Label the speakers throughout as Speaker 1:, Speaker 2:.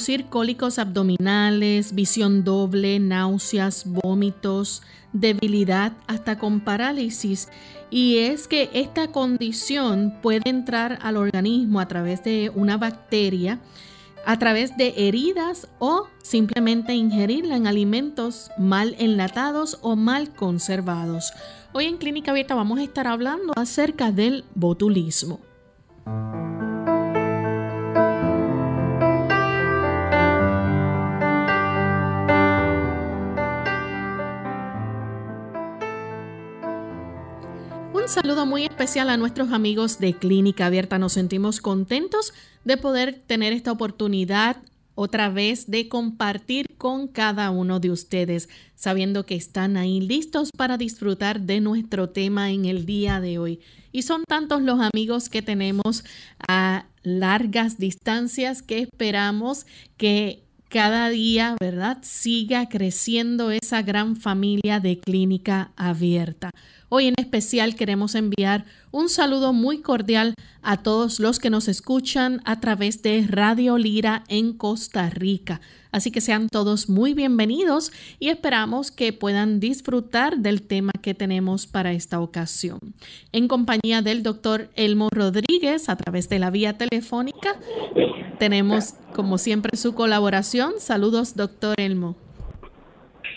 Speaker 1: Producir cólicos abdominales, visión doble, náuseas, vómitos, debilidad, hasta con parálisis. Y es que esta condición puede entrar al organismo a través de una bacteria, a través de heridas o simplemente ingerirla en alimentos mal enlatados o mal conservados. Hoy en Clínica Abierta vamos a estar hablando acerca del botulismo. Saludo muy especial a nuestros amigos de Clínica Abierta. Nos sentimos contentos de poder tener esta oportunidad otra vez de compartir con cada uno de ustedes, sabiendo que están ahí listos para disfrutar de nuestro tema en el día de hoy. Y son tantos los amigos que tenemos a largas distancias que esperamos que cada día, ¿verdad?, siga creciendo esa gran familia de clínica abierta. Hoy en especial queremos enviar un saludo muy cordial a todos los que nos escuchan a través de Radio Lira en Costa Rica. Así que sean todos muy bienvenidos y esperamos que puedan disfrutar del tema que tenemos para esta ocasión. En compañía del doctor Elmo Rodríguez a través de la vía telefónica, tenemos como siempre su colaboración. Saludos, doctor Elmo.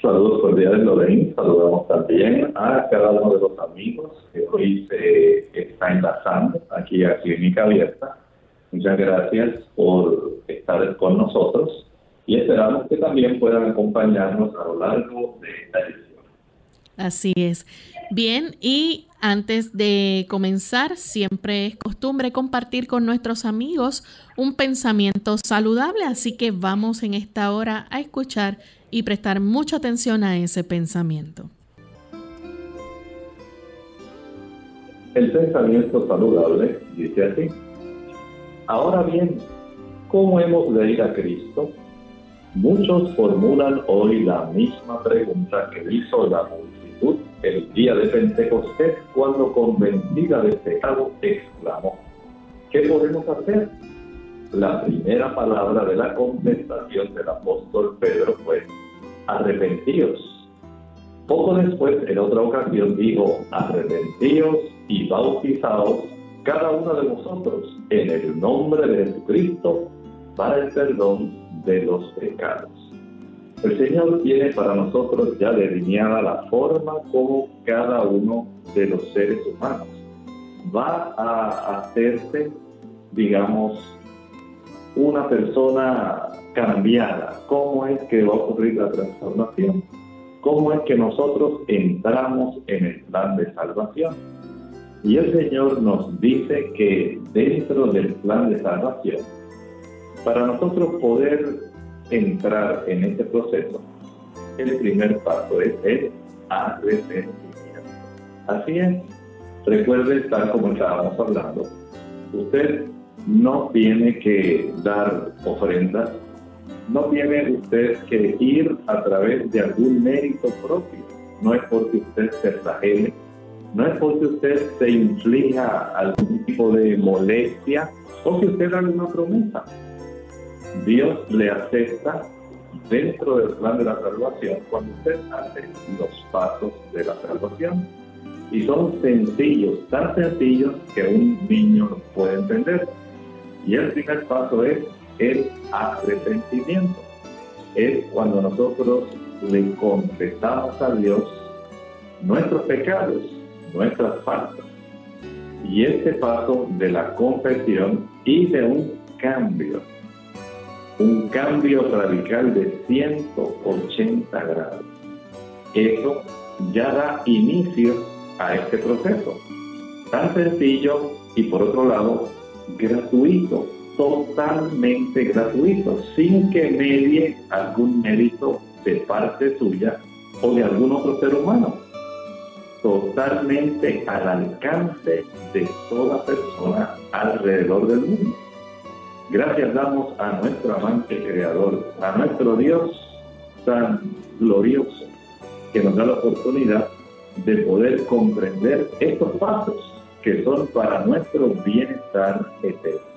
Speaker 2: Saludos cordiales, Lorraine. Saludamos también a cada uno de los amigos que hoy se está enlazando aquí a Clínica Abierta. Muchas gracias por estar con nosotros y esperamos que también puedan acompañarnos a lo largo de esta edición.
Speaker 1: Así es. Bien, y antes de comenzar, siempre es costumbre compartir con nuestros amigos un pensamiento saludable, así que vamos en esta hora a escuchar y prestar mucha atención a ese pensamiento.
Speaker 2: El pensamiento saludable dice así. Ahora bien, ¿cómo hemos de ir a Cristo? Muchos formulan hoy la misma pregunta que hizo la multitud el día de Pentecostés cuando convencida de pecado exclamó, ¿qué podemos hacer? La primera palabra de la contestación del apóstol Pedro fue, arrepentíos. Poco después, en otra ocasión, dijo, arrepentíos y bautizaos cada uno de vosotros en el nombre de Jesucristo para el perdón de los pecados. El Señor tiene para nosotros ya delineada la forma como cada uno de los seres humanos va a hacerse, digamos, una persona cambiada, cómo es que va a ocurrir la transformación, cómo es que nosotros entramos en el plan de salvación. Y el Señor nos dice que dentro del plan de salvación, para nosotros poder entrar en este proceso, el primer paso es el arrepentimiento. Así es, recuerde estar como estábamos hablando, usted no tiene que dar ofrendas no tiene usted que ir a través de algún mérito propio. No es porque usted se flagele, no es porque usted se inflija algún tipo de molestia o que usted haga una promesa. Dios le acepta dentro del plan de la salvación cuando usted hace los pasos de la salvación. Y son sencillos, tan sencillos que un niño puede entender. Y el primer paso es el arrepentimiento. Es cuando nosotros le confesamos a Dios nuestros pecados, nuestras faltas. Y este paso de la confesión y de un cambio, un cambio radical de 180 grados. Eso ya da inicio a este proceso. Tan sencillo y por otro lado gratuito, totalmente gratuito, sin que medie algún mérito de parte suya o de algún otro ser humano. Totalmente al alcance de toda persona alrededor del mundo. Gracias damos a nuestro amante creador, a nuestro Dios tan glorioso, que nos da la oportunidad de poder comprender estos pasos que son para nuestro bienestar eterno.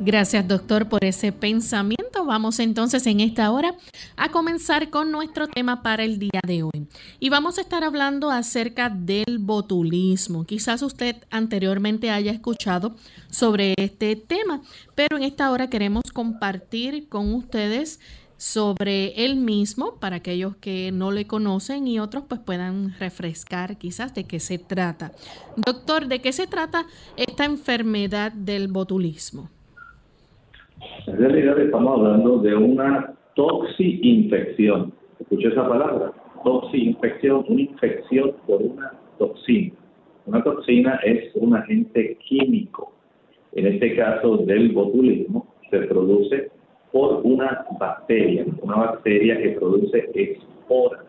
Speaker 1: Gracias, doctor, por ese pensamiento. Vamos entonces en esta hora a comenzar con nuestro tema para el día de hoy. Y vamos a estar hablando acerca del botulismo. Quizás usted anteriormente haya escuchado sobre este tema, pero en esta hora queremos compartir con ustedes sobre él mismo para aquellos que no le conocen y otros pues puedan refrescar quizás de qué se trata. Doctor, ¿de qué se trata esta enfermedad del botulismo?
Speaker 2: En realidad estamos hablando de una toxi-infección. Escuché esa palabra, toxi-infección, una infección por una toxina. Una toxina es un agente químico. En este caso del botulismo se produce por una bacteria, una bacteria que produce esporas.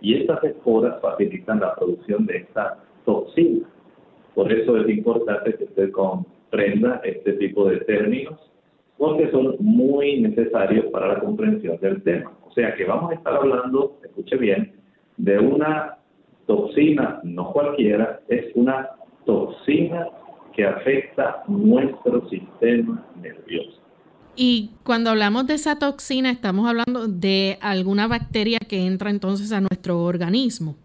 Speaker 2: Y estas esporas facilitan la producción de esta toxina. Por eso es importante que usted comprenda este tipo de términos porque son muy necesarios para la comprensión del tema. O sea que vamos a estar hablando, escuche bien, de una toxina, no cualquiera, es una toxina que afecta nuestro sistema nervioso.
Speaker 1: Y cuando hablamos de esa toxina, estamos hablando de alguna bacteria que entra entonces a nuestro organismo.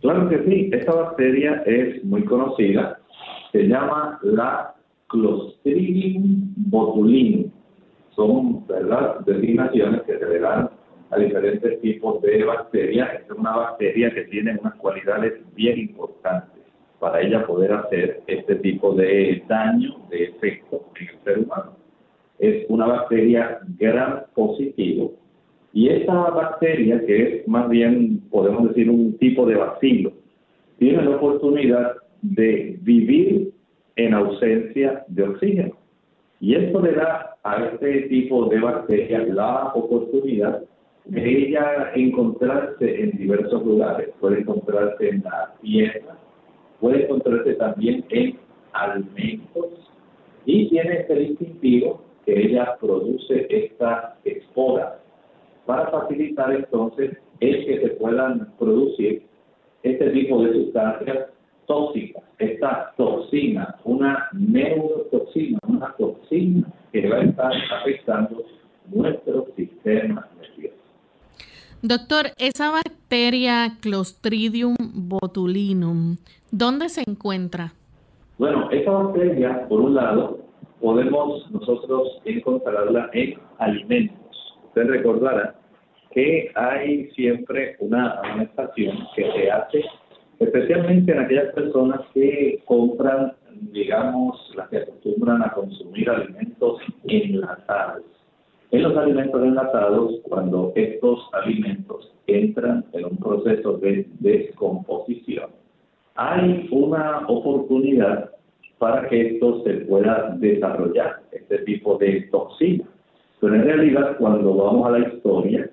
Speaker 2: Claro que sí, esta bacteria es muy conocida, se llama la Clostridium botulinum. Son, ¿verdad?, designaciones que se le dan a diferentes tipos de bacterias. es una bacteria que tiene unas cualidades bien importantes para ella poder hacer este tipo de daño, de efecto en el ser humano. Es una bacteria gran positivo y esta bacteria, que es más bien, podemos decir, un tipo de vacilo, tiene la oportunidad de vivir en ausencia de oxígeno. Y esto le da a este tipo de bacterias la oportunidad de ella encontrarse en diversos lugares. Puede encontrarse en la tierra, puede encontrarse también en alimentos y tiene este distintivo que ella produce esta espora para facilitar entonces el que se puedan producir este tipo de sustancias tóxica, esta toxina, una neurotoxina, una toxina que va a estar afectando nuestro sistema nervioso.
Speaker 1: Doctor, esa bacteria Clostridium botulinum, ¿dónde se encuentra?
Speaker 2: Bueno, esa bacteria, por un lado, podemos nosotros encontrarla en alimentos. Usted recordará que hay siempre una alimentación que se hace especialmente en aquellas personas que compran, digamos, las que acostumbran a consumir alimentos enlatados. En los alimentos enlatados, cuando estos alimentos entran en un proceso de descomposición, hay una oportunidad para que esto se pueda desarrollar, este tipo de toxina. Pero en realidad, cuando vamos a la historia,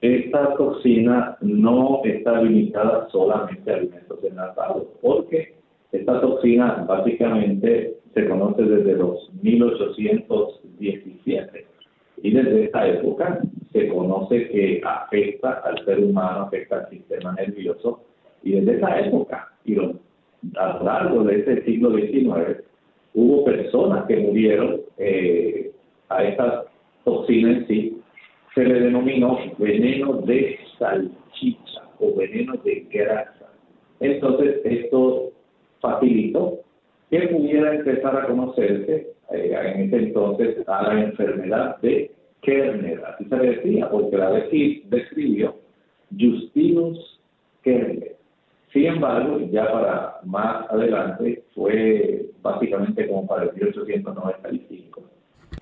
Speaker 2: esta toxina no está limitada solamente a alimentos enlatados, porque esta toxina básicamente se conoce desde los 1817 y desde esta época se conoce que afecta al ser humano, afecta al sistema nervioso y desde esa época y a lo largo de este siglo XIX hubo personas que murieron eh, a esta toxina en sí se le denominó veneno de salchicha o veneno de grasa. Entonces, esto facilitó que pudiera empezar a conocerse eh, en ese entonces a la enfermedad de Kerner, así se decía, porque la describió Justinus Kerner. Sin embargo, ya para más adelante, fue básicamente como para el 1895,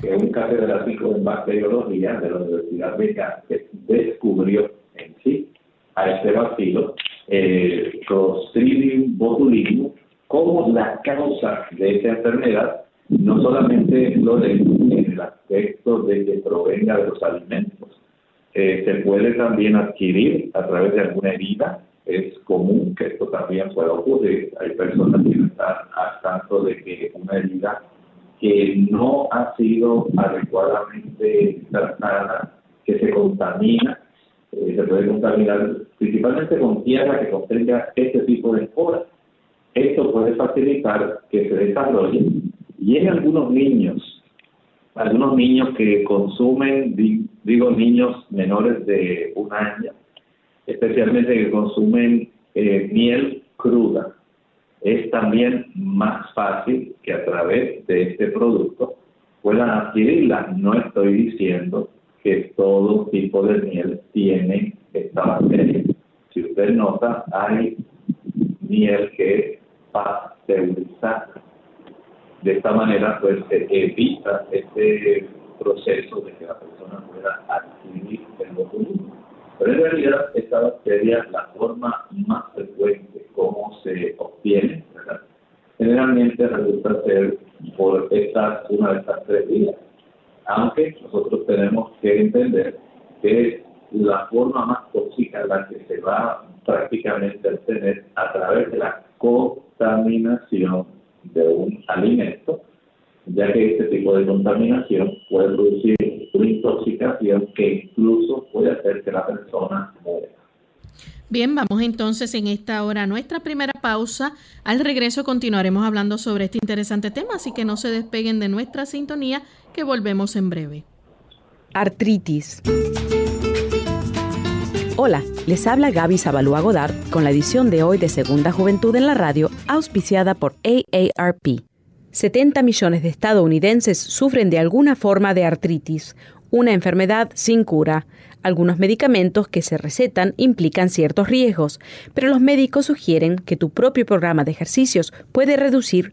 Speaker 2: que un catedrático en bacteriología de la Universidad de Cáceres descubrió en sí a este bacilo, eh, Clostridium botulinum, como la causa de esta enfermedad, no solamente lo de, en el aspecto de que provenga de los alimentos, eh, se puede también adquirir a través de alguna herida. Es común que esto también pueda ocurrir. Hay personas que están al tanto de que una herida que no ha sido adecuadamente tratada, que se contamina, eh, se puede contaminar principalmente con tierra que contenga este tipo de esporas. Esto puede facilitar que se desarrolle y en algunos niños, algunos niños que consumen, digo niños menores de un año, especialmente que consumen eh, miel cruda, es también más fácil que a través de este producto puedan adquirirla. No estoy diciendo que todo tipo de miel tiene esta bacteria. Si usted nota, hay miel que es pasteurizada. De esta manera, pues se evita este proceso de que la persona pueda adquirir el botulismo. Pero en realidad, esta bacteria, la forma más frecuente como se obtiene, generalmente resulta ser por estas, una de estas tres vías. Aunque nosotros tenemos que entender que la forma más tóxica, la que se va prácticamente a obtener a través de la contaminación de un alimento, ya que este tipo de contaminación puede producir una intoxicación que incluso puede hacer que la persona muera.
Speaker 1: Bien, vamos entonces en esta hora a nuestra primera pausa. Al regreso continuaremos hablando sobre este interesante tema, así que no se despeguen de nuestra sintonía, que volvemos en breve.
Speaker 3: Artritis. Hola, les habla Gaby Zabalúa Godard con la edición de hoy de Segunda Juventud en la Radio, auspiciada por AARP. 70 millones de estadounidenses sufren de alguna forma de artritis, una enfermedad sin cura. Algunos medicamentos que se recetan implican ciertos riesgos, pero los médicos sugieren que tu propio programa de ejercicios puede reducir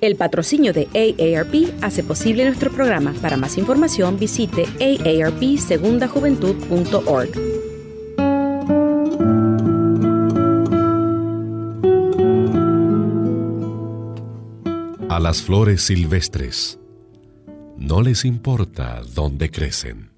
Speaker 3: El patrocinio de AARP hace posible nuestro programa. Para más información visite aarpsegundajuventud.org.
Speaker 4: A las flores silvestres no les importa dónde crecen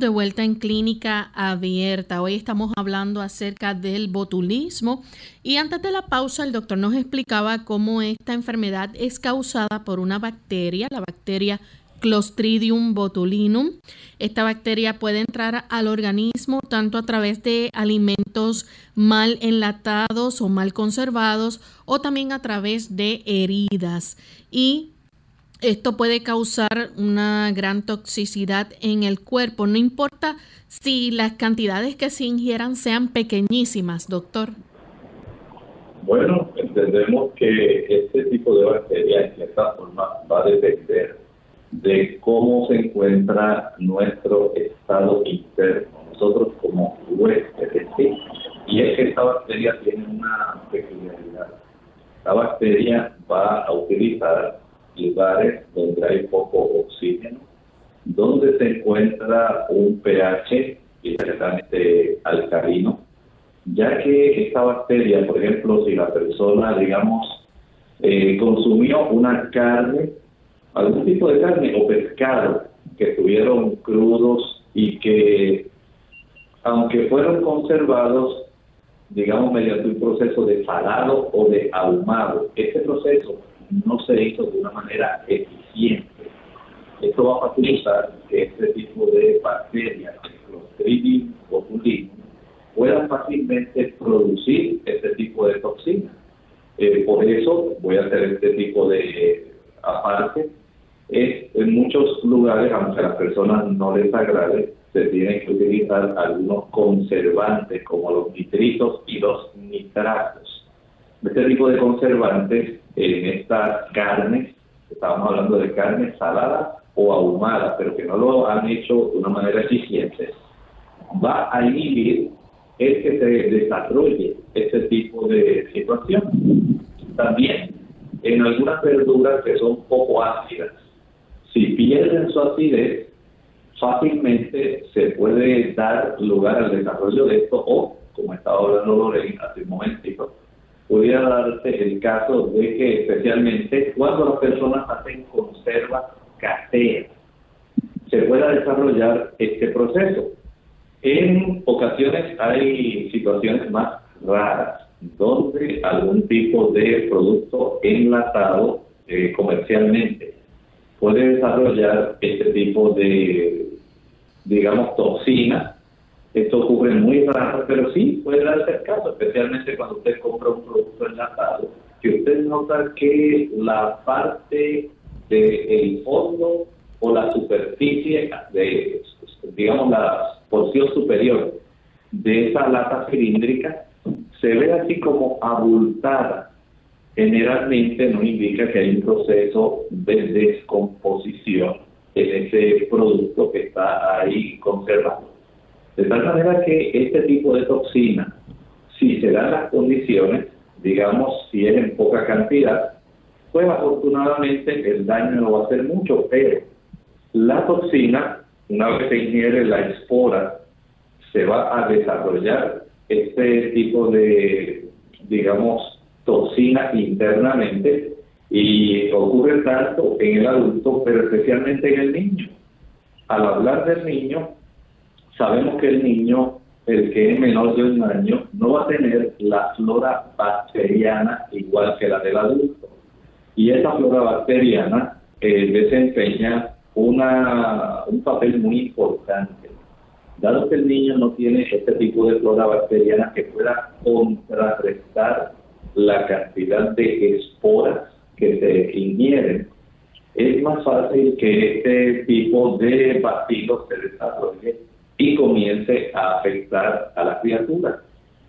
Speaker 1: de vuelta en clínica abierta. Hoy estamos hablando acerca del botulismo y antes de la pausa el doctor nos explicaba cómo esta enfermedad es causada por una bacteria, la bacteria Clostridium botulinum. Esta bacteria puede entrar al organismo tanto a través de alimentos mal enlatados o mal conservados o también a través de heridas. Y esto puede causar una gran toxicidad en el cuerpo. No importa si las cantidades que se ingieran sean pequeñísimas, doctor.
Speaker 2: Bueno, entendemos que este tipo de bacterias en cierta forma va a depender de cómo se encuentra nuestro estado interno, nosotros como huéspedes. Y es que esta bacteria tiene una peculiaridad. La bacteria va a utilizar lugares donde hay poco oxígeno, donde se encuentra un pH bastante alcalino, ya que esta bacteria, por ejemplo, si la persona, digamos, eh, consumió una carne algún tipo de carne o pescado que estuvieron crudos y que, aunque fueron conservados, digamos, mediante un proceso de salado o de ahumado, este proceso no se hizo de una manera eficiente. Esto va a facilitar que este tipo de bacterias, Clostridium botulinum, puedan fácilmente producir este tipo de toxinas. Eh, por eso voy a hacer este tipo de aparte es en muchos lugares, aunque a las personas no les agrade, se tienen que utilizar algunos conservantes como los nitritos y los nitratos. Este tipo de conservantes en estas carnes, estamos hablando de carne salada o ahumada, pero que no lo han hecho de una manera eficiente, va a inhibir el que se desarrolle este tipo de situación. También en algunas verduras que son poco ácidas, si pierden su acidez, fácilmente se puede dar lugar al desarrollo de esto o, como estaba hablando Lorena hace un momentito, pudiera darse el caso de que especialmente cuando las personas hacen conserva casera, se pueda desarrollar este proceso. En ocasiones hay situaciones más raras donde algún tipo de producto enlatado eh, comercialmente puede desarrollar este tipo de, digamos, toxina. Muy raro, pero sí puede darse el caso, especialmente cuando usted compra un producto enlatado, que usted nota que la parte del fondo o la superficie de, digamos, la porción superior de esa lata cilíndrica se ve así como abultada generalmente no indica que hay un proceso de descomposición en ese producto que está ahí conservado. De tal manera que este tipo de toxina, si se dan las condiciones, digamos, si es en poca cantidad, pues afortunadamente el daño no va a ser mucho, pero la toxina, una vez se ingiere la espora, se va a desarrollar este tipo de, digamos, toxina internamente y ocurre tanto en el adulto, pero especialmente en el niño. Al hablar del niño, sabemos que el niño, el que es menor de un año, no va a tener la flora bacteriana igual que la del adulto. Y esa flora bacteriana eh, desempeña una, un papel muy importante. Dado que el niño no tiene este tipo de flora bacteriana que pueda contrarrestar la cantidad de esporas que se ingieren, es más fácil que este tipo de bacilo se desarrolle y comience a afectar a la criatura.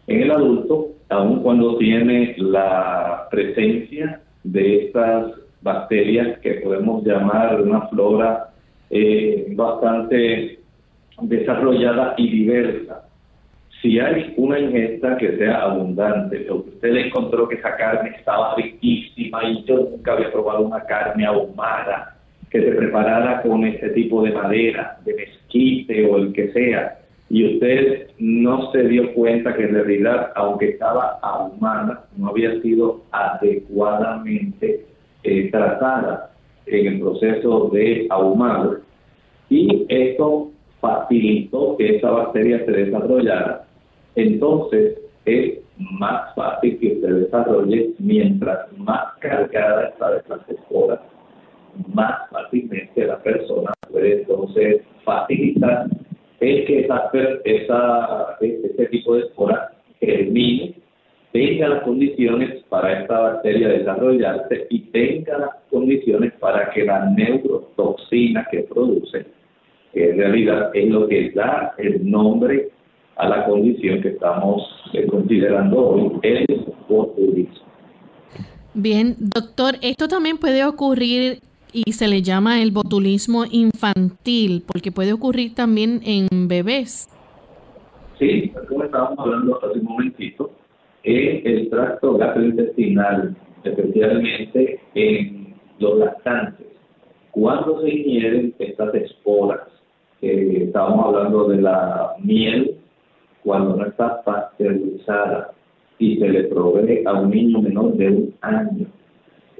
Speaker 2: En el adulto, aun cuando tiene la presencia de estas bacterias que podemos llamar una flora eh, bastante desarrollada y diversa, si hay una ingesta que sea abundante, o usted encontró que esa carne estaba riquísima y yo nunca había probado una carne ahumada que se preparara con este tipo de madera, de mezquite o el que sea, y usted no se dio cuenta que en realidad, aunque estaba ahumada, no había sido adecuadamente eh, tratada en el proceso de ahumado. Y esto facilitó que esa bacteria se desarrollara, entonces es más fácil que se desarrolle mientras más cargada está de estas esporas, más fácilmente la persona puede entonces facilitar el que esa, esa, este tipo de esporas germine, tenga las condiciones para esta bacteria desarrollarse y tenga las condiciones para que la neurotoxina que produce, en realidad es lo que da el nombre a la condición que estamos eh, considerando hoy, el botulismo.
Speaker 1: Bien, doctor, esto también puede ocurrir y se le llama el botulismo infantil, porque puede ocurrir también en bebés.
Speaker 2: Sí, como estábamos hablando hace un momentito, en el tracto gastrointestinal, especialmente en los lactantes. Cuando se ingieren estas esporas, eh, estábamos hablando de la miel, cuando no está pasteurizada y se le provee a un niño menor de un año,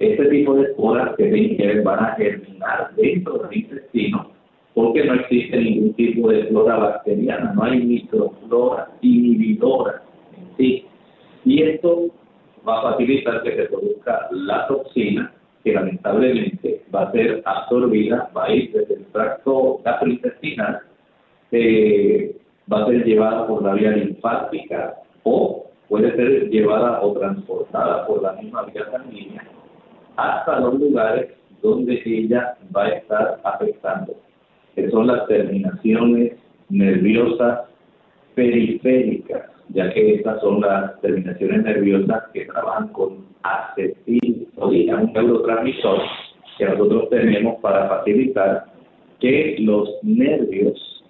Speaker 2: este tipo de esporas que se van a germinar dentro del intestino porque no existe ningún tipo de flora bacteriana, no hay microflora inhibidora en sí. Y esto va a facilitar que se produzca la toxina que lamentablemente va a ser absorbida, va a ir desde el tracto gastrointestinal, va a ser llevada por la vía linfática o puede ser llevada o transportada por la misma vía sanguínea hasta los lugares donde ella va a estar afectando, que son las terminaciones nerviosas periféricas, ya que estas son las terminaciones nerviosas que trabajan con acetilcolina, un neurotransmisor que nosotros tenemos para facilitar que los nervios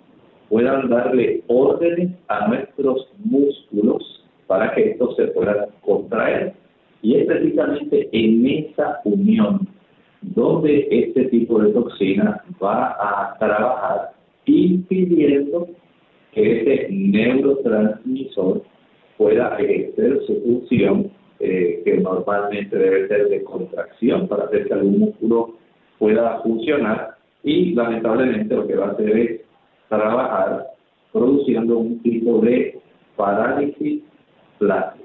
Speaker 2: puedan darle órdenes a nuestros músculos para que estos se puedan contraer y es precisamente en esa unión donde este tipo de toxina va a trabajar impidiendo que este neurotransmisor pueda ejercer su función eh, que normalmente debe ser de contracción para hacer que algún músculo pueda funcionar y lamentablemente lo que va a hacer es trabajar produciendo un tipo de parálisis plástica.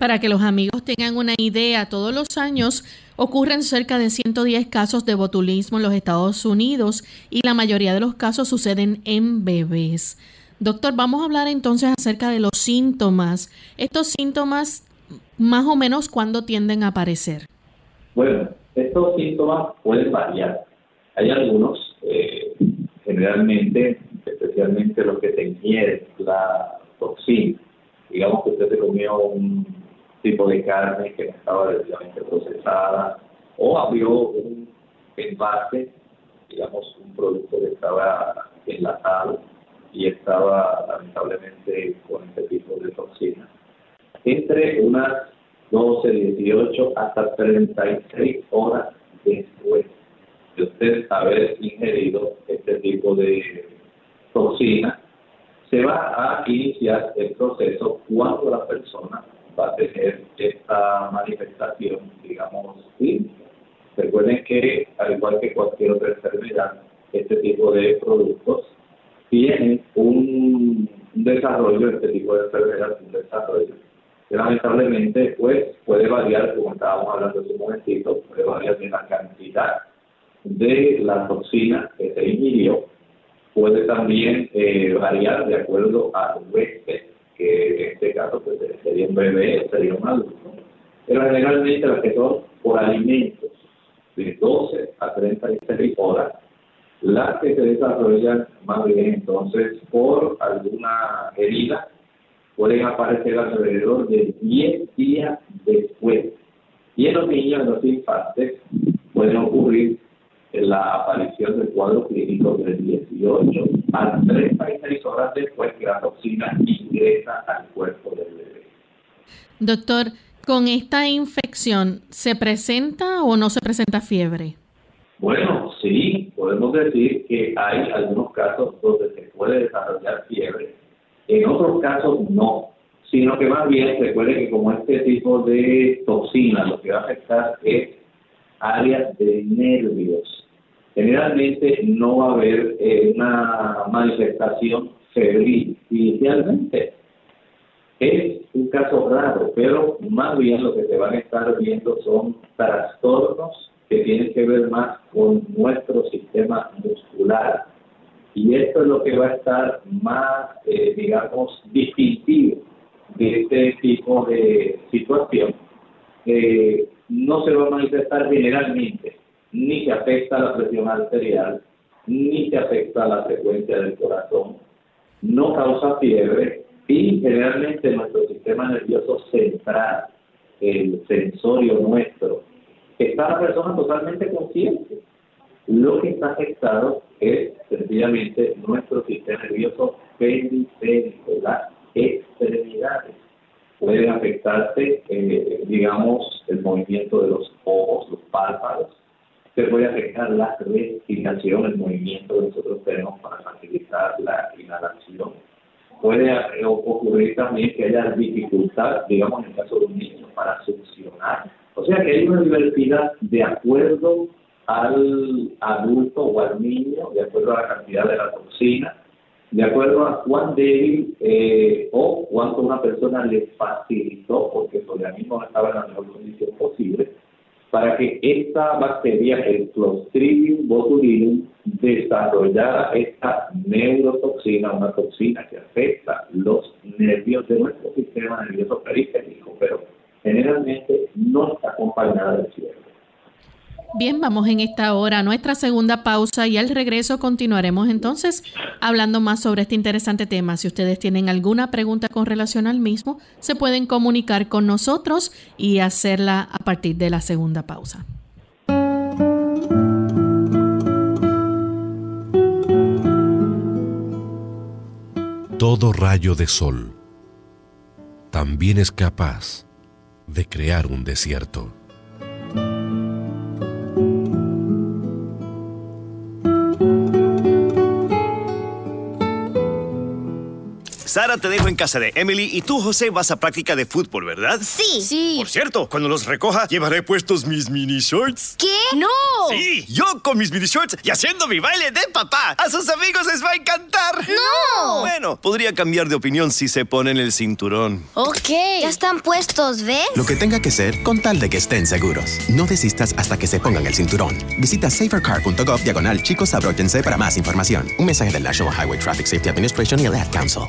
Speaker 1: Para que los amigos tengan una idea, todos los años ocurren cerca de 110 casos de botulismo en los Estados Unidos y la mayoría de los casos suceden en bebés. Doctor, vamos a hablar entonces acerca de los síntomas. Estos síntomas, más o menos, ¿cuándo tienden a aparecer?
Speaker 2: Bueno, estos síntomas pueden variar. Hay algunos, eh, generalmente, especialmente los que te ingieren la toxina. Digamos que usted se comió un tipo de carne que no estaba debidamente procesada o abrió un envase, digamos, un producto que estaba enlatado y estaba lamentablemente con este tipo de toxina. Entre unas 12, 18 hasta 36 horas después de usted haber ingerido este tipo de toxina, se va a iniciar el proceso cuando la persona a tener esta manifestación, digamos, clínica. Recuerden que, al igual que cualquier otra enfermedad, este tipo de productos tienen un, desarrollo, este tipo de enfermedad, un desarrollo. Lamentablemente pues, puede variar, como estábamos hablando hace un momentito, puede variar de la cantidad de la toxina que se ingirió, puede también eh, variar de acuerdo al huésped que en este caso pues, sería un bebé sería un adulto, pero generalmente las que son por alimentos de 12 a 36 horas, las que se desarrollan más bien entonces por alguna herida pueden aparecer alrededor de 10 días después. Y en los niños, en los infantes, pueden ocurrir la aparición del cuadro clínico del 18 a 36 horas después que la toxina ingresa al cuerpo del bebé.
Speaker 1: Doctor, ¿con esta infección se presenta o no se presenta fiebre?
Speaker 2: Bueno, sí, podemos decir que hay algunos casos donde se puede desarrollar fiebre, en otros casos no, sino que más bien recuerde que como este tipo de toxina lo que va a afectar es áreas de nervios generalmente no va a haber eh, una manifestación febril inicialmente. Es un caso raro, pero más bien lo que se van a estar viendo son trastornos que tienen que ver más con nuestro sistema muscular. Y esto es lo que va a estar más, eh, digamos, distintivo de este tipo de situación. Eh, no se va a manifestar generalmente, ni se afecta la presión arterial, ni se afecta la frecuencia del corazón, no causa fiebre y generalmente nuestro sistema nervioso central, el sensorio nuestro, está la persona totalmente consciente. Lo que está afectado es sencillamente nuestro sistema nervioso periférico, las extremidades. Pueden afectarse, eh, digamos, el movimiento de los ojos, los párpados. Se puede afectar la respiración, el movimiento que nosotros tenemos para facilitar la inhalación. Puede ocurrir también que haya dificultad, digamos, en el caso de un niño, para succionar o sea que hay una diversidad de acuerdo al adulto o al niño, de acuerdo a la cantidad de la toxina, de acuerdo a cuán débil eh, o cuánto una persona le facilitó, porque el organismo no estaba en la mejor condición posible, para que esta bacteria, el Clostridium botulinum, desarrollara esta neurotoxina, una toxina que afecta los nervios de nuestro sistema nervioso periférico, pero generalmente no está acompañada del cierre.
Speaker 1: Bien, vamos en esta hora a nuestra segunda pausa y al regreso continuaremos entonces hablando más sobre este interesante tema. Si ustedes tienen alguna pregunta con relación al mismo, se pueden comunicar con nosotros y hacerla a partir de la segunda pausa.
Speaker 4: Todo rayo de sol también es capaz de crear un desierto.
Speaker 5: Sara, te dejo en casa de Emily y tú, José, vas a práctica de fútbol, ¿verdad?
Speaker 6: Sí. Sí.
Speaker 5: Por cierto, cuando los recoja, llevaré puestos mis mini shorts.
Speaker 6: ¿Qué? ¡No!
Speaker 5: Sí, yo con mis mini shorts y haciendo mi baile de papá. A sus amigos les va a encantar.
Speaker 6: ¡No!
Speaker 5: Bueno, podría cambiar de opinión si se ponen el cinturón.
Speaker 6: Ok. Ya están puestos, ¿ves?
Speaker 7: Lo que tenga que ser con tal de que estén seguros. No desistas hasta que se pongan el cinturón. Visita safercar.gov diagonal chicos abróchense para más información. Un mensaje del National Highway Traffic Safety Administration y el Ad Council.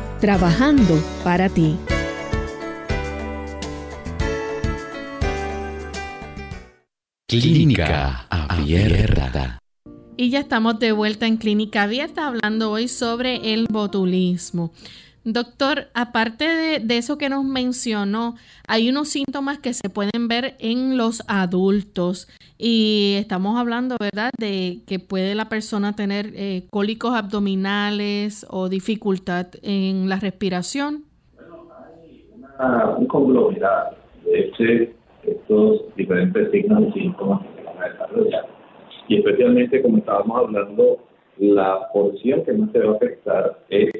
Speaker 8: trabajando para ti.
Speaker 9: Clínica Abierta.
Speaker 1: Y ya estamos de vuelta en Clínica Abierta hablando hoy sobre el botulismo. Doctor, aparte de, eso que nos mencionó, hay unos síntomas que se pueden ver en los adultos y estamos hablando, ¿verdad?, de que puede la persona tener eh, cólicos abdominales o dificultad en la respiración.
Speaker 2: Bueno, hay un conglomerado de estos diferentes signos y síntomas que se van a desarrollar. Y especialmente, como estábamos hablando, la porción que más se va a afectar es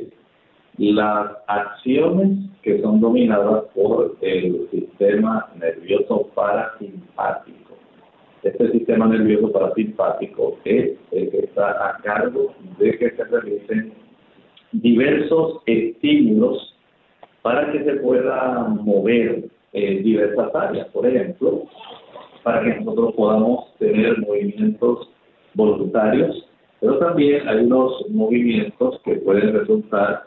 Speaker 2: las acciones que son dominadas por el sistema nervioso parasimpático. Este sistema nervioso parasimpático es el que está a cargo de que se realicen diversos estímulos para que se puedan mover eh, diversas áreas. Por ejemplo, para que nosotros podamos tener movimientos voluntarios Pero también hay unos movimientos que pueden resultar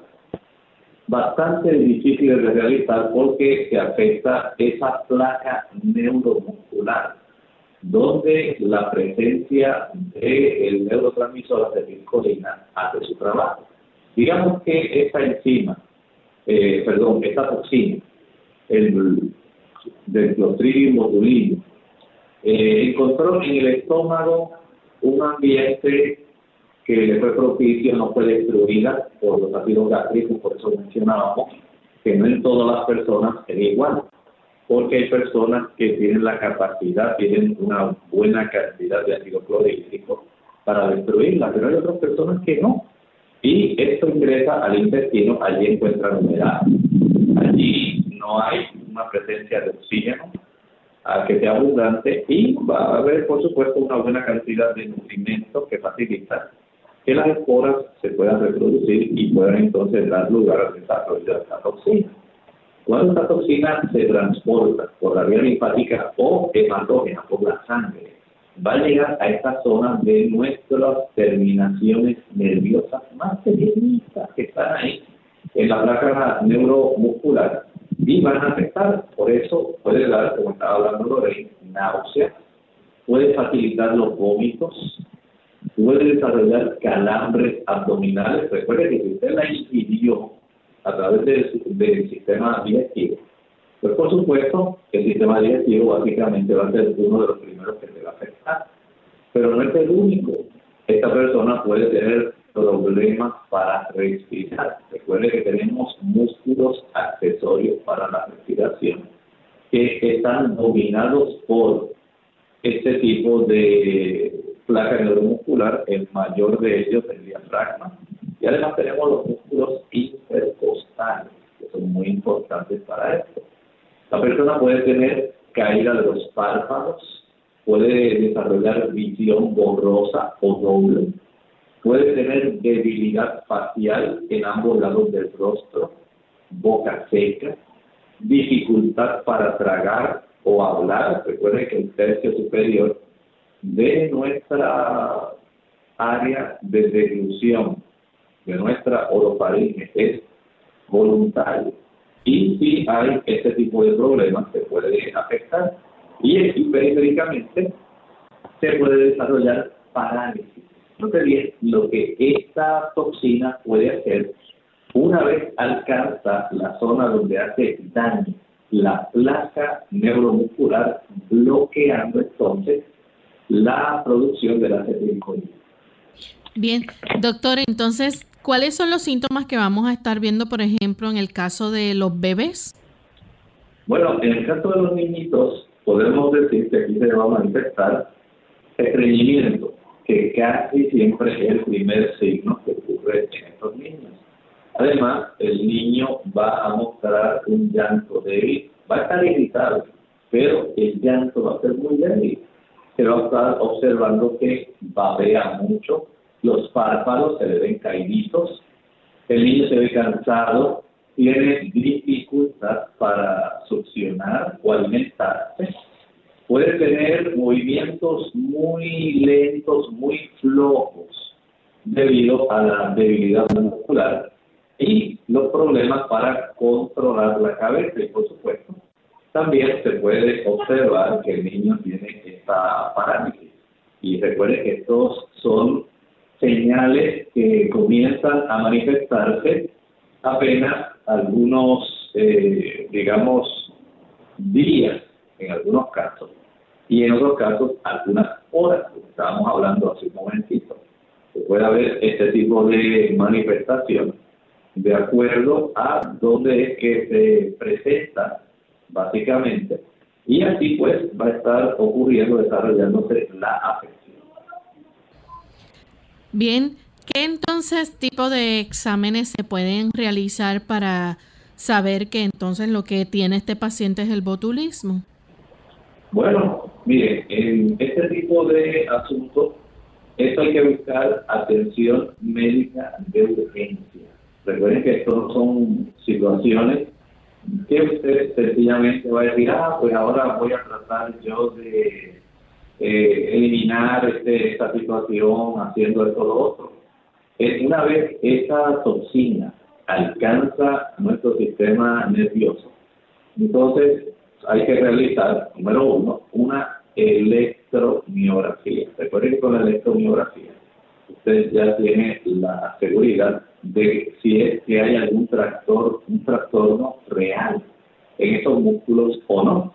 Speaker 2: bastante difíciles de realizar porque se afecta esa placa neuromuscular, donde la presencia del neurotransmisor acetilcolina hace su trabajo. Digamos que esta enzima, eh, perdón, esta toxina, el del clostridium eh, encontró en el estómago un ambiente que le fue propicio, no fue destruida por los ácidos gástricos, por eso mencionábamos que no en todas las personas es igual, porque hay personas que tienen la capacidad, tienen una buena cantidad de ácido clorhídrico para destruirla, pero hay otras personas que no. Y esto ingresa al intestino, allí encuentra humedad. Allí no hay una presencia de oxígeno a que sea abundante y va a haber, por supuesto, una buena cantidad de nutrimentos que facilitan que las esporas se puedan reproducir y puedan entonces dar lugar al desarrollo de esta toxina. Cuando esta toxina se transporta por la vía linfática o hematógena, por la sangre, va a llegar a esta zona de nuestras terminaciones nerviosas más pequeñitas que están ahí en la placa neuromuscular y van a afectar. Por eso puede dar, como estaba hablando Lorraine, náusea, puede facilitar los vómitos, puede desarrollar calambres abdominales. Recuerde que si usted la ingirió a través del, sistema digestivo, pues por supuesto el sistema digestivo básicamente va a ser uno de los primeros que se va a afectar. Pero no es el único. Esta persona puede tener problemas para respirar. Recuerde que tenemos músculos accesorios para la respiración que están dominados por este tipo de placa neuromuscular, el mayor de ellos el diafragma. Y además tenemos los músculos intercostales, que son muy importantes para esto. La persona puede tener caída de los párpados, puede desarrollar visión borrosa o doble, puede tener debilidad facial en ambos lados del rostro, boca seca, dificultad para tragar o hablar. Recuerden que el tercio superior de nuestra área de deglución, de nuestra orofaringe, es voluntario. Y si hay este tipo de problemas, se puede afectar. Y periféricamente se puede desarrollar parálisis. No bien lo que esta toxina puede hacer una vez alcanza la zona donde hace daño la placa neuromuscular, bloqueando entonces la producción de la acetilcolina.
Speaker 1: Bien, doctor, entonces, ¿cuáles son los síntomas que vamos a estar viendo, por ejemplo, en el caso de los bebés?
Speaker 2: Bueno, en el caso de los niñitos, podemos decir que aquí se va a manifestar estreñimiento, que casi siempre es el primer signo que ocurre en estos niños. Además, el niño va a mostrar un llanto débil, va a estar irritado, pero el llanto va a ser muy débil a estar observando que babea mucho, los párpados se le ven caíditos, el niño se ve cansado, tiene dificultad para succionar o alimentarse, puede tener movimientos muy lentos, muy flojos, debido a la debilidad muscular y los problemas para controlar la cabeza y por supuesto también se puede observar que el niño tiene esta parálisis. Y recuerde que estos son señales que comienzan a manifestarse apenas algunos, eh, digamos, días en algunos casos y en otros casos algunas horas, como estábamos hablando hace un momentito. Se puede ver este tipo de manifestación de acuerdo a dónde es que se presenta básicamente, y así pues va a estar ocurriendo, desarrollándose la afección.
Speaker 1: Bien, ¿qué entonces tipo de exámenes se pueden realizar para saber que entonces lo que tiene este paciente es el botulismo?
Speaker 2: Bueno, mire, en este tipo de asuntos, esto hay que buscar atención médica de urgencia. Recuerden que estos son situaciones que usted sencillamente va a decir, ah, pues ahora voy a tratar yo de eh, eliminar este, esta situación haciendo esto o lo otro. una vez esa toxina alcanza nuestro sistema nervioso, entonces hay que realizar, número uno, una electromiografía. Recuerden con la electromiografía usted ya tiene la seguridad de si es que hay algún trastorno, un trastorno real en esos músculos o no.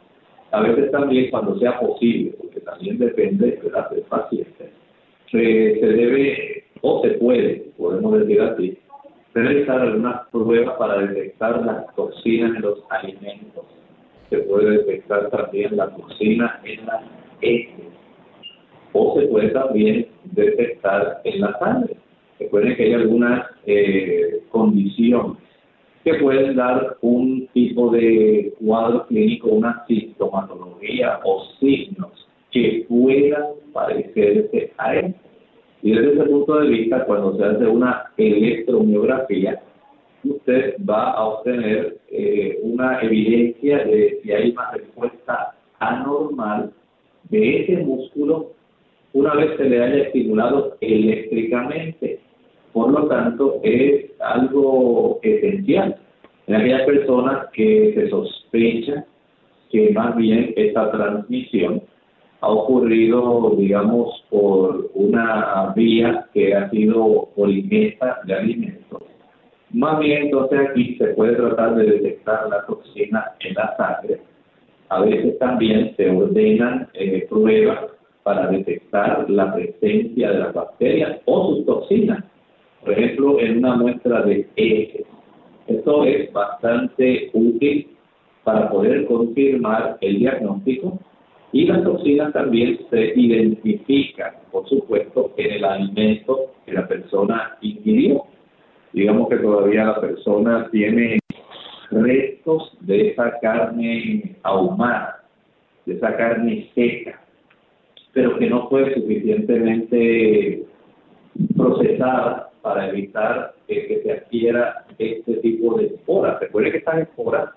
Speaker 2: A veces también cuando sea posible, porque también depende del paciente, se, se debe o se puede, podemos decir así, realizar algunas pruebas para detectar las toxinas en los alimentos. Se puede detectar también la toxina en las heces. O se puede también detectar en la sangre. Recuerden que hay algunas eh, condiciones que pueden dar un tipo de cuadro clínico, una sintomatología o signos que puedan parecerse a él. Y desde ese punto de vista, cuando se hace una electromiografía, usted va a obtener eh, una evidencia de si hay una respuesta anormal de ese músculo una vez se le haya estimulado eléctricamente. Por lo tanto, es algo esencial en aquellas personas que se sospecha que más bien esta transmisión ha ocurrido, digamos, por una vía que ha sido polimeta de alimentos. Más bien, entonces aquí se puede tratar de detectar la toxina en la sangre. A veces también se ordenan eh, pruebas para detectar la presencia de las bacterias o sus toxinas. Por ejemplo, en una muestra de heces. Esto es bastante útil para poder confirmar el diagnóstico y las toxinas también se identifican, por supuesto, en el alimento que la persona ingirió. Digamos que todavía la persona tiene restos de esa carne ahumada, de esa carne seca, pero que no fue suficientemente procesada para evitar que se adquiera este tipo de esporas. Recuerde que estas esporas,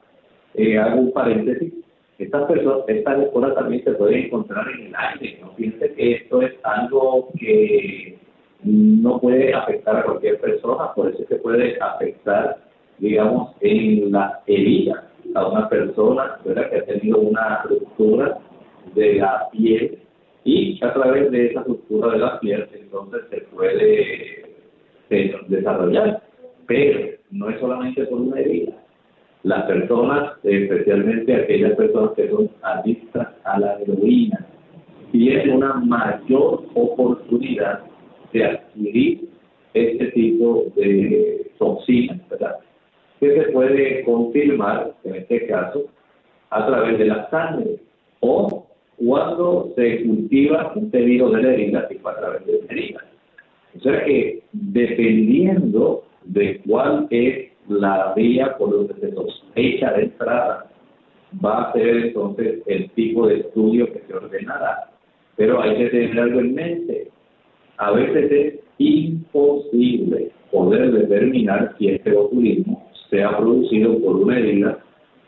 Speaker 2: eh, hago un paréntesis, estas personas, estas esporas también se pueden encontrar en el aire. No piense que esto es algo que no puede afectar a cualquier persona, por eso es que puede afectar, digamos, en la herida a una persona ¿verdad? que ha tenido una ruptura de la piel y a través de esa ruptura de la piel entonces se puede desarrollar. Pero no es solamente por una herida. Las personas, especialmente aquellas personas que son adictas a la heroína, tienen una mayor oportunidad de adquirir este tipo de toxinas, ¿verdad? Que se puede confirmar, en este caso, a través de la sangre o cuando se cultiva un pedido de tipo a través de herida. O sea que dependiendo de cuál es la vía por donde se sospecha de entrada, va a ser entonces el tipo de estudio que se ordenará. Pero hay que tener algo en mente. A veces es imposible poder determinar si este botulismo se ha producido por una herida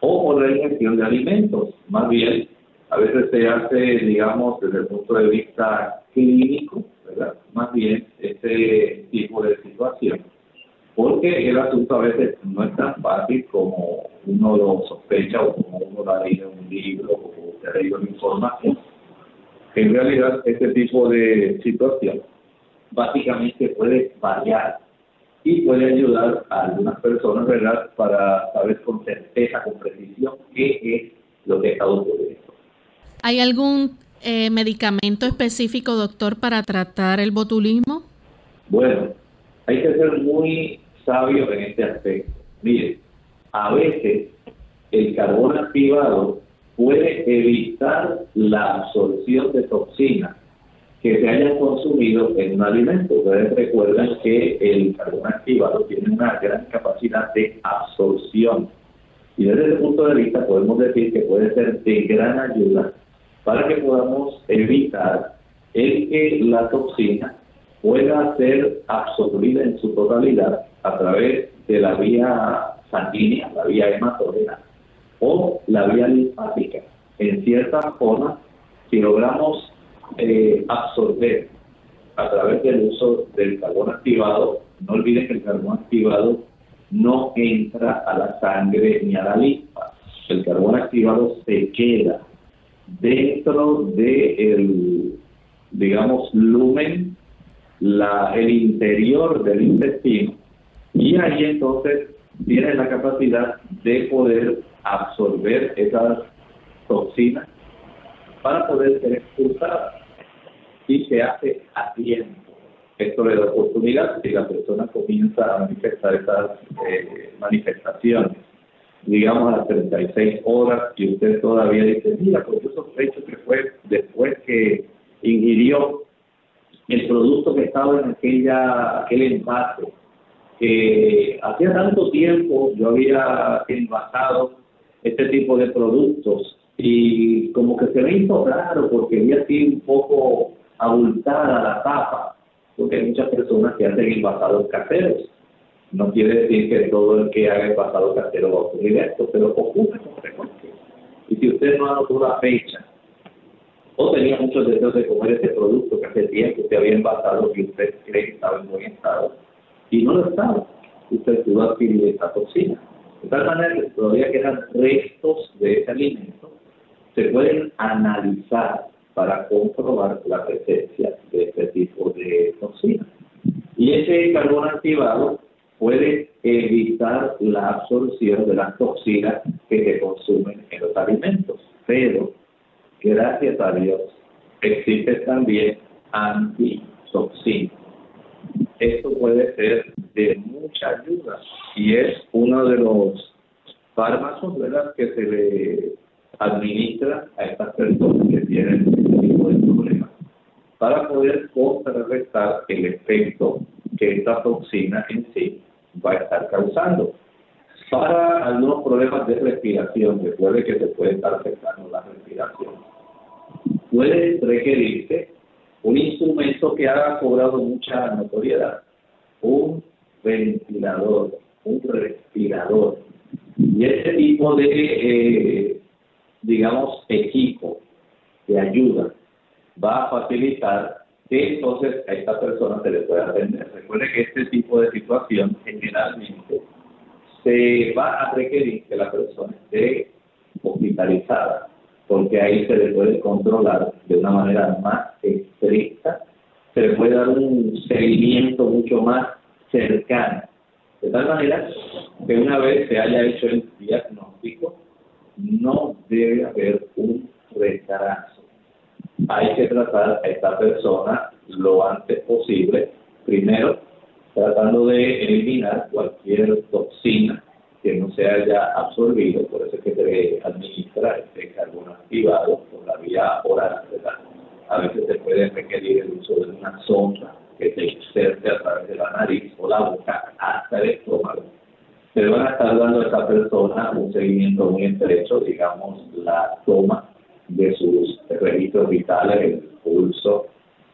Speaker 2: o por la ingestión de alimentos. Más bien, a veces se hace, digamos, desde el punto de vista clínico, ¿verdad? Más bien este tipo de situación. Porque el asunto a veces no es tan fácil como uno lo sospecha o como uno lo ha leído en un libro o se ha leído en información. En realidad, este tipo de situación básicamente puede variar y puede ayudar a algunas personas, ¿verdad?, para saber con certeza, con precisión, qué es lo que está ocurriendo.
Speaker 1: ¿Hay algún eh, medicamento específico, doctor, para tratar el botulismo?
Speaker 2: Bueno, hay que ser muy sabio en este aspecto. Mire, a veces el carbón activado puede evitar la absorción de toxinas que se hayan consumido en un alimento. Ustedes recuerdan que el carbón activado tiene una gran capacidad de absorción. Y desde ese punto de vista podemos decir que puede ser de gran ayuda para que podamos evitar el que la toxina pueda ser absorbida en su totalidad a través de la vía sanguínea, la vía hematógena o la vía linfática. En cierta forma, si logramos eh, absorber a través del uso del carbón activado. No olviden que el carbón activado no entra a la sangre ni a la linfa. El carbón activado se queda dentro del, digamos, lumen, la, el interior del intestino, y ahí entonces tiene la capacidad de poder absorber esas toxinas para poder ser expulsadas. Y se hace a tiempo. Esto le da oportunidad si la persona comienza a manifestar esas eh, manifestaciones, digamos a las 36 horas, y usted todavía dice, mira, pues yo sospecho que fue después que ingirió el producto que estaba en aquella, aquel envase, que hacía tanto tiempo yo había envasado este tipo de productos y como que se me hizo raro porque había sido un poco abultada la tapa, porque hay muchas personas que hacen envasados caseros. No quiere decir que todo el que haga envasado casero va a ocurrir esto, pero ocurre con frecuencia. Y si usted no anotó la fecha, o tenía muchos deseos de comer ese producto que hace tiempo usted había envasado y usted cree que estaba en buen estado, y no lo estaba, usted pudo adquirir esta toxina. De tal manera que todavía quedan restos de ese alimento, se pueden analizar para comprobar la presencia de este tipo de toxina. Y ese carbón activado puede evitar la absorción de las toxinas que se consumen en los alimentos. Pero, gracias a Dios, existe también antitoxina. Esto puede ser de mucha ayuda y es uno de los fármacos ¿verdad? que se le administra a estas personas que tienen este tipo de problemas para poder contrarrestar el efecto que esta toxina en sí va a estar causando. Para algunos problemas de respiración, que puede que se puede estar afectando la respiración, puede requerirse un instrumento que ha cobrado mucha notoriedad, un ventilador, un respirador. Y ese tipo de eh, digamos, equipo de ayuda va a facilitar que entonces a esta persona se le pueda atender. Recuerde que este tipo de situación generalmente se va a requerir que la persona esté hospitalizada, porque ahí se le puede controlar de una manera más estricta, se le puede dar un seguimiento mucho más cercano, de tal manera que una vez se haya hecho el diagnóstico, no debe haber un retraso. Hay que tratar a esta persona lo antes posible, primero tratando de eliminar cualquier toxina que no se haya absorbido, por eso es que se debe administrar este carbono activado por la vía oral, A veces se puede requerir el uso de una sonda que se inserte a través de la nariz o la boca hasta el estómago. Se van a estar dando a esta persona un seguimiento muy estrecho, digamos, la toma de sus registros vitales, el pulso,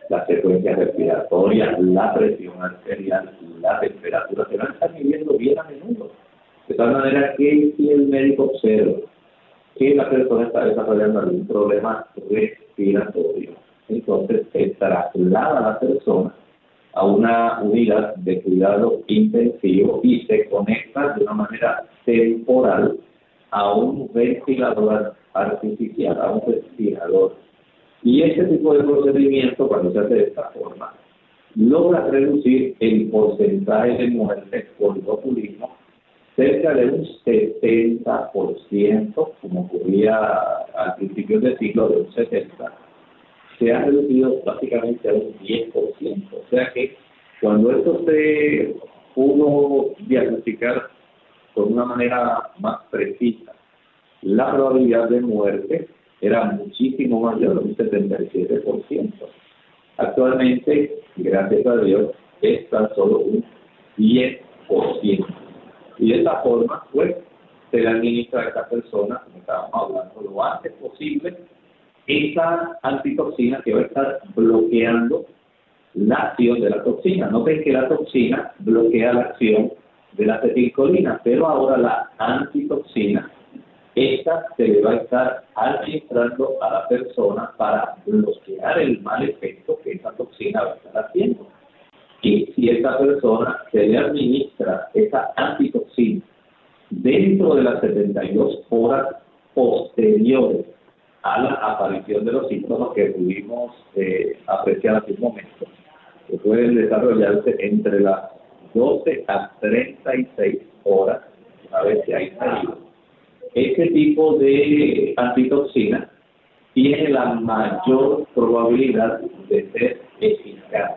Speaker 2: la secuencia respiratoria, la presión arterial, la temperatura, se van a estar midiendo bien a menudo. De tal manera que si el médico observa que la persona está desarrollando algún problema respiratorio, entonces se traslada a la persona a una unidad de cuidado intensivo y se conecta de una manera temporal a un ventilador artificial, a un respirador. Y ese tipo de procedimiento, cuando se hace de esta forma, logra reducir el porcentaje de muertes por botulismo cerca de un 70%, como ocurría al principio del siglo, de un 70%, se ha reducido básicamente a un 10%. O sea que cuando esto se pudo diagnosticar con una manera más precisa, la probabilidad de muerte era muchísimo mayor, un 77%. Actualmente, gracias a Dios, es tan solo un 10%. Y de esta forma, pues, se le administra a esta persona, como estábamos hablando, lo antes posible, esa antitoxina que va a estar bloqueando la acción de la toxina. Noten que la toxina bloquea la acción de la acetilcolina, pero ahora la antitoxina esta se le va a estar administrando a la persona para bloquear el mal efecto que esa toxina va a estar haciendo. Y si esta persona se le administra esa antitoxina dentro de las 72 horas posteriores a la aparición de los síntomas que pudimos eh, apreciar hace un momento, que pueden desarrollarse entre las 12 a 36 horas una vez que hay salido. Este tipo de antitoxina tiene la mayor probabilidad de ser eficaz.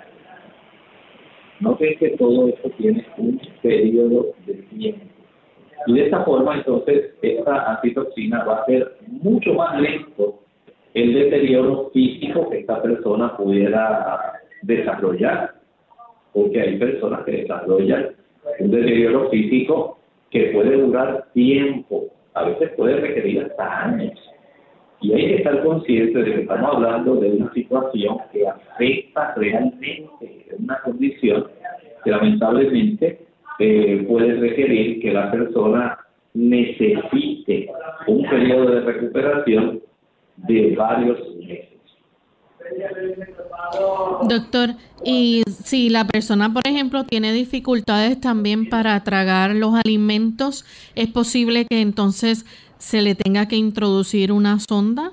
Speaker 2: No que que todo esto tiene un periodo de tiempo. Y de esta forma, entonces, esta antitoxina va a ser mucho más lento el deterioro físico que esta persona pudiera desarrollar. Porque hay personas que desarrollan un deterioro físico que puede durar tiempo, a veces puede requerir hasta años. Y hay que estar consciente de que estamos hablando de una situación que afecta realmente, una condición que lamentablemente eh, puede requerir que la persona necesite un periodo de recuperación de varios meses.
Speaker 1: Doctor, y si la persona, por ejemplo, tiene dificultades también para tragar los alimentos, ¿es posible que entonces se le tenga que introducir una sonda?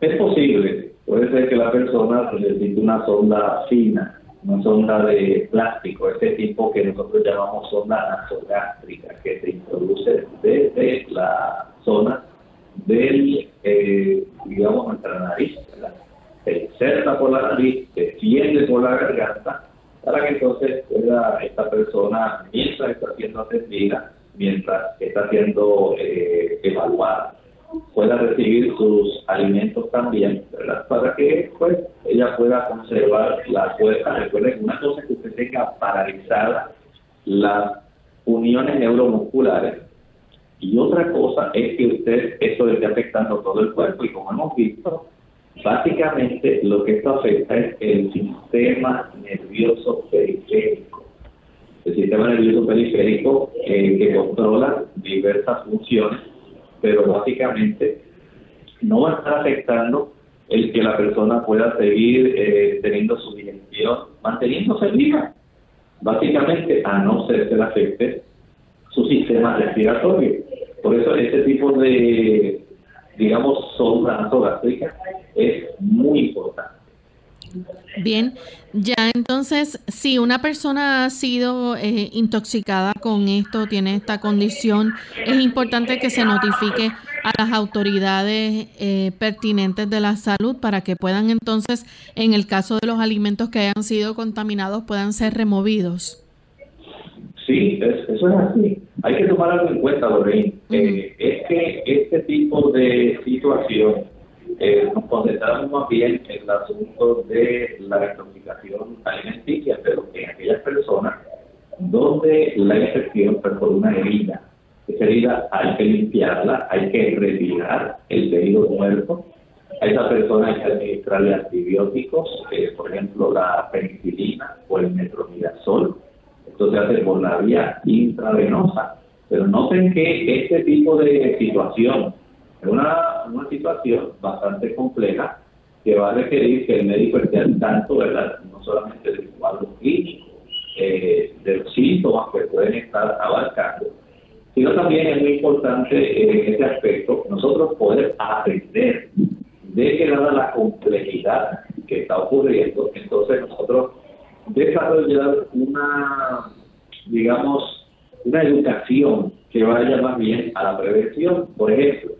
Speaker 2: Es posible. Puede ser que la persona necesite una sonda fina, una sonda de plástico, ese tipo que nosotros llamamos sonda nasogástrica, que se introduce desde la zona del, eh, digamos, nuestra nariz, se inserta por la nariz, se extiende por la garganta, para que entonces pueda esta persona, mientras está siendo atendida, mientras está siendo eh, evaluada, pueda recibir sus alimentos también, ¿verdad? Para que pues ella pueda conservar la fuerza. Recuerden, una cosa es que usted tenga paralizadas las uniones neuromusculares y otra cosa es que usted, eso le esté afectando todo el cuerpo y como hemos visto, básicamente lo que esto afecta es el sistema nervioso periférico. El sistema nervioso periférico eh, que controla diversas funciones, pero básicamente no va a estar afectando el que la persona pueda seguir eh, teniendo su digestión, manteniéndose viva. Básicamente, a no ser que le afecte su sistema respiratorio. Por eso este tipo de, digamos, sonda nasogástrica es muy importante.
Speaker 1: Bien, ya entonces, si una persona ha sido eh, intoxicada con esto, tiene esta condición, es importante que se notifique a las autoridades eh, pertinentes de la salud para que puedan entonces, en el caso de los alimentos que hayan sido contaminados, puedan ser removidos.
Speaker 2: Sí, eso es así. Hay que tomar algo en cuenta, Lorraine. Eh, es que este tipo de situación eh, nos concentramos más bien en el asunto de la intoxicación alimenticia, pero en aquellas personas donde la infección fue por una herida. Esa herida hay que limpiarla, hay que retirar el tejido muerto. A esa persona hay que administrarle antibióticos, eh, por ejemplo la penicilina o el metronidazol. Esto se hace por la vía intravenosa. Pero noten que este tipo de situación es una, una situación bastante compleja que va a requerir que el médico esté al tanto, ¿verdad? No solamente del cuadro clínico, eh, de los síntomas que pueden estar abarcando, sino también es muy importante en este aspecto nosotros poder aprender de que dada la complejidad que está ocurriendo, entonces nosotros desarrollar una, digamos, una educación que vaya más bien a la prevención. Por ejemplo,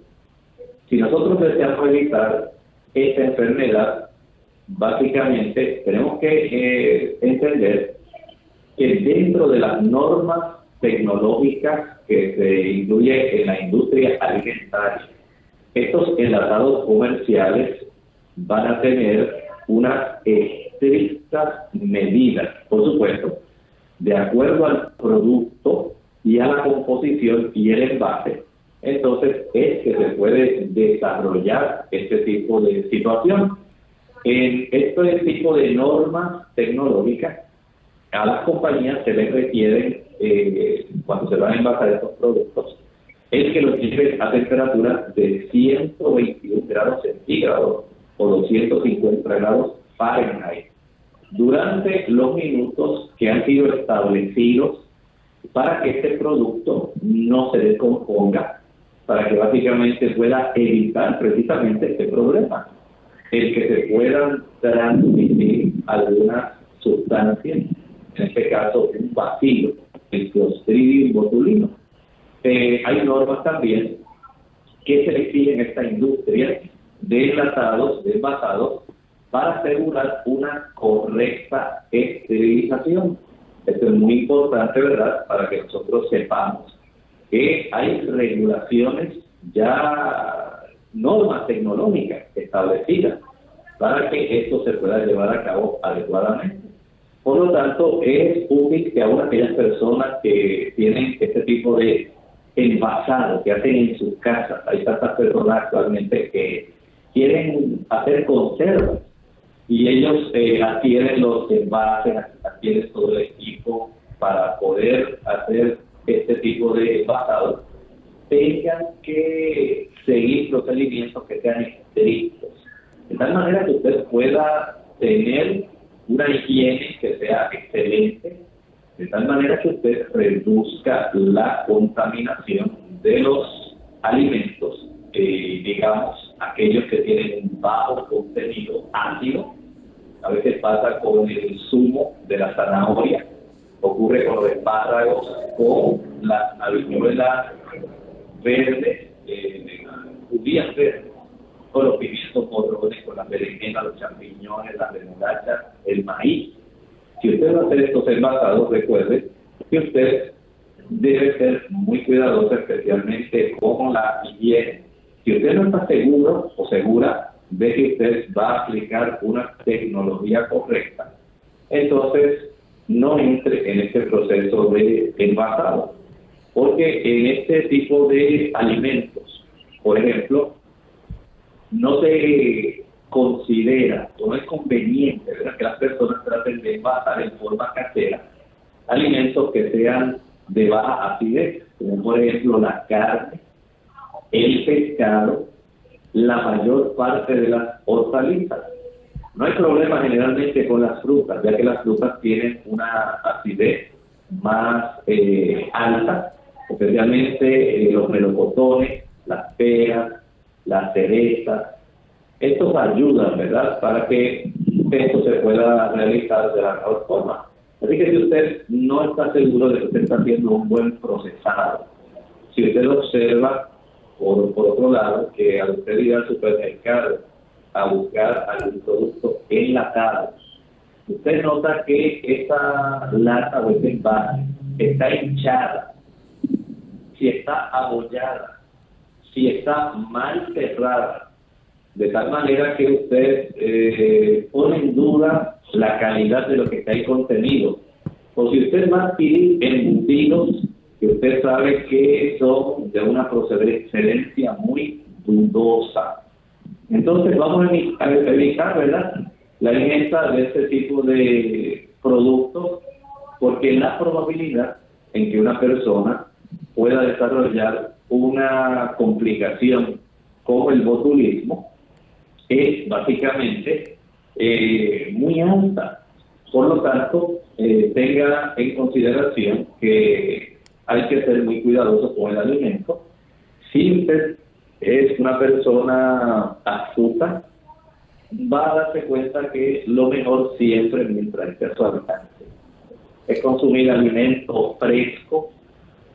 Speaker 2: si nosotros deseamos evitar esta enfermedad, básicamente tenemos que eh, entender que dentro de las normas tecnológicas que se incluye en la industria alimentaria, estos enlatados comerciales van a tener unas estrictas medidas, por supuesto, de acuerdo al producto y a la composición y el envase entonces es que se puede desarrollar este tipo de situación. En este tipo de normas tecnológicas, a las compañías se les requieren, eh, cuando se van a envasar estos productos, es que lo lleve a temperaturas de 121 grados centígrados o 250 grados Fahrenheit durante los minutos que han sido establecidos para que este producto no se descomponga, para que básicamente pueda evitar precisamente este problema, el que se puedan transmitir algunas sustancias, en este caso un vacío, el clostridium botulino. Eh, hay normas también que se le en esta industria de enlatados, de envasados, para asegurar una correcta esterilización. Esto es muy importante, ¿verdad?, para que nosotros sepamos que hay regulaciones ya, normas tecnológicas establecidas para que esto se pueda llevar a cabo adecuadamente. Por lo tanto, es útil que aún aquellas personas que tienen este tipo de envasado que hacen en sus casas, hay tantas personas actualmente que quieren hacer conservas y ellos eh, adquieren los envases, adquieren todo el equipo para poder hacer este tipo de envasados, tengan que seguir procedimientos que sean estrictos, de tal manera que usted pueda tener una higiene que sea excelente, de tal manera que usted reduzca la contaminación de los alimentos, eh, digamos, aquellos que tienen un bajo contenido ácido, a veces pasa con el zumo de la zanahoria, ocurre con los espárragos, con las habichuelas verdes, eh, judías verdes, con los pimientos morrones, con las berenjenas, los champiñones, las remolachas, el maíz. Si usted va a hacer estos envasados, recuerde que usted debe ser muy cuidadoso, especialmente con la higiene. Si usted no está seguro o segura de que usted va a aplicar una tecnología correcta, entonces no entre en este proceso de envasado. Porque en este tipo de alimentos, por ejemplo, no se considera o no es conveniente que las personas traten de envasar en forma casera alimentos que sean de baja acidez, como por ejemplo la carne, el pescado, la mayor parte de las hortalizas. No hay problema generalmente con las frutas, ya que las frutas tienen una acidez más eh, alta, especialmente eh, los melocotones, las peras, las cerezas. Estos ayudan, ¿verdad?, para que esto se pueda realizar de la mejor forma. Así que si usted no está seguro de que usted está haciendo un buen procesado, si usted observa por, por otro lado, que al usted ir al supermercado a buscar algún producto enlatado, usted nota que esa lata o ese envase está hinchada, si está abollada, si está mal cerrada, de tal manera que usted eh, pone en duda la calidad de lo que está ahí contenido. O si usted va a adquirir embutidos que usted sabe que son de una procedencia muy dudosa. Entonces vamos a evitar, ¿verdad? La ingesta de este tipo de productos porque la probabilidad en que una persona pueda desarrollar una complicación como el botulismo es básicamente eh, muy alta. Por lo tanto, eh, tenga en consideración que hay que ser muy cuidadoso con el alimento. Si usted es una persona astuta, va a darse cuenta que lo mejor siempre mientras esté a su alcance es consumir alimento fresco,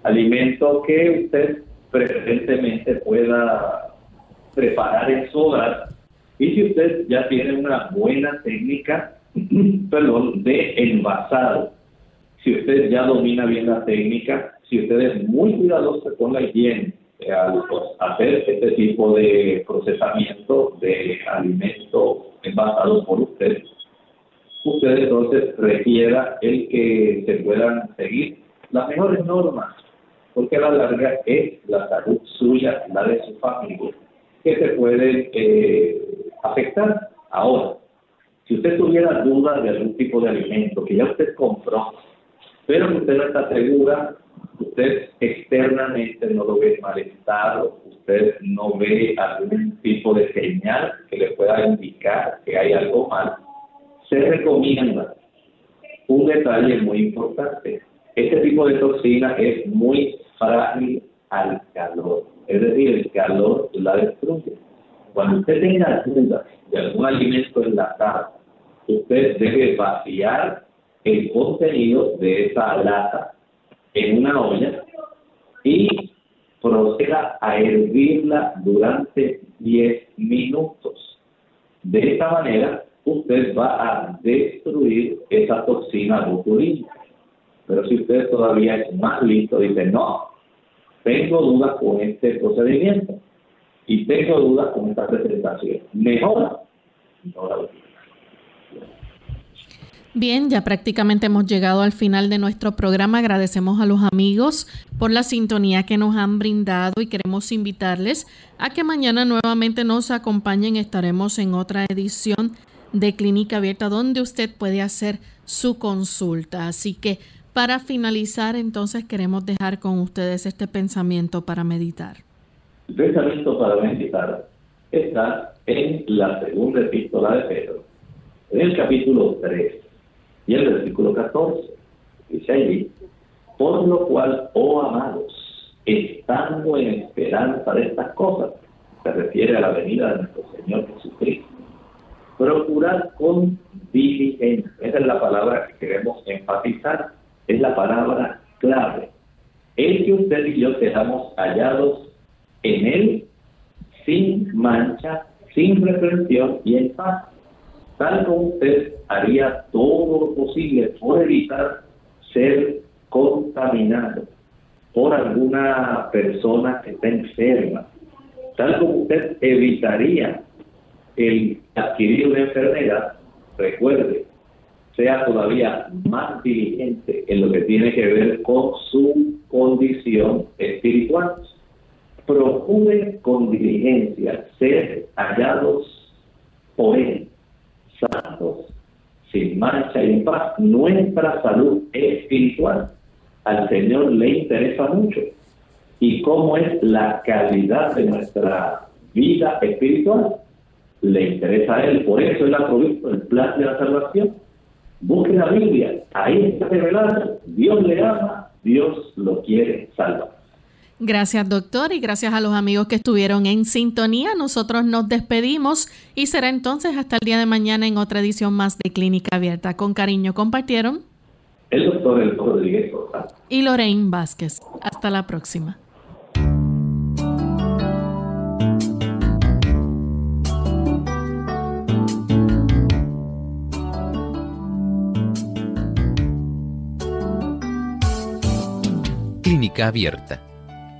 Speaker 2: alimento que usted preferentemente pueda preparar en su hogar y si usted ya tiene una buena técnica perdón, de envasado, si usted ya domina bien la técnica, si usted es muy cuidadoso con la higiene eh, al pues, hacer este tipo de procesamiento de alimentos envasados por usted, usted entonces requiera el que se puedan seguir las mejores normas, porque a la larga es la salud suya, la de su familia, que se puede eh, afectar. Ahora, si usted tuviera dudas de algún tipo de alimento que ya usted compró, pero usted no está segura usted externamente no lo ve mal estado, usted no ve algún tipo de señal que le pueda indicar que hay algo mal, se recomienda un detalle muy importante. Este tipo de toxina es muy frágil al calor, es decir, el calor la destruye. Cuando usted tenga dudas de algún alimento enlatado, usted debe vaciar el contenido de esa lata en una olla y proceda a hervirla durante 10 minutos. De esta manera, usted va a destruir esa toxina botulínica. Pero si usted todavía es más listo, dice, no, tengo dudas con este procedimiento y tengo dudas con esta presentación. Mejora, mejora
Speaker 1: Bien, ya prácticamente hemos llegado al final de nuestro programa. Agradecemos a los amigos por la sintonía que nos han brindado y queremos invitarles a que mañana nuevamente nos acompañen. Estaremos en otra edición de Clínica Abierta donde usted puede hacer su consulta. Así que para finalizar, entonces queremos dejar con ustedes este pensamiento para meditar.
Speaker 2: El pensamiento para meditar está en la segunda epístola de Pedro, en el capítulo 3 y el versículo 14 dice allí, por lo cual, oh amados, estando en esperanza de estas cosas, se refiere a la venida de nuestro Señor Jesucristo, procurad con diligencia, esa es la palabra que queremos enfatizar, es la palabra clave, el que usted y yo seamos hallados en Él sin mancha, sin reprensión y en paz como usted haría todo lo posible por evitar ser contaminado por alguna persona que está enferma, tal como usted evitaría el adquirir una enfermedad, recuerde, sea todavía más diligente en lo que tiene que ver con su condición espiritual. Procure con diligencia ser hallados por él sin mancha y en paz. Nuestra salud espiritual al Señor le interesa mucho. ¿Y cómo es la calidad de nuestra vida espiritual? Le interesa a Él. Por eso Él ha el plan de la salvación. Busque la Biblia. Ahí está revelado. Dios le ama. Dios lo quiere salvar.
Speaker 1: Gracias, doctor, y gracias a los amigos que estuvieron en sintonía. Nosotros nos despedimos y será entonces hasta el día de mañana en otra edición más de Clínica Abierta. Con cariño compartieron
Speaker 2: el doctor El Rodríguez
Speaker 1: y Lorraine Vázquez. Hasta la próxima.
Speaker 9: Clínica Abierta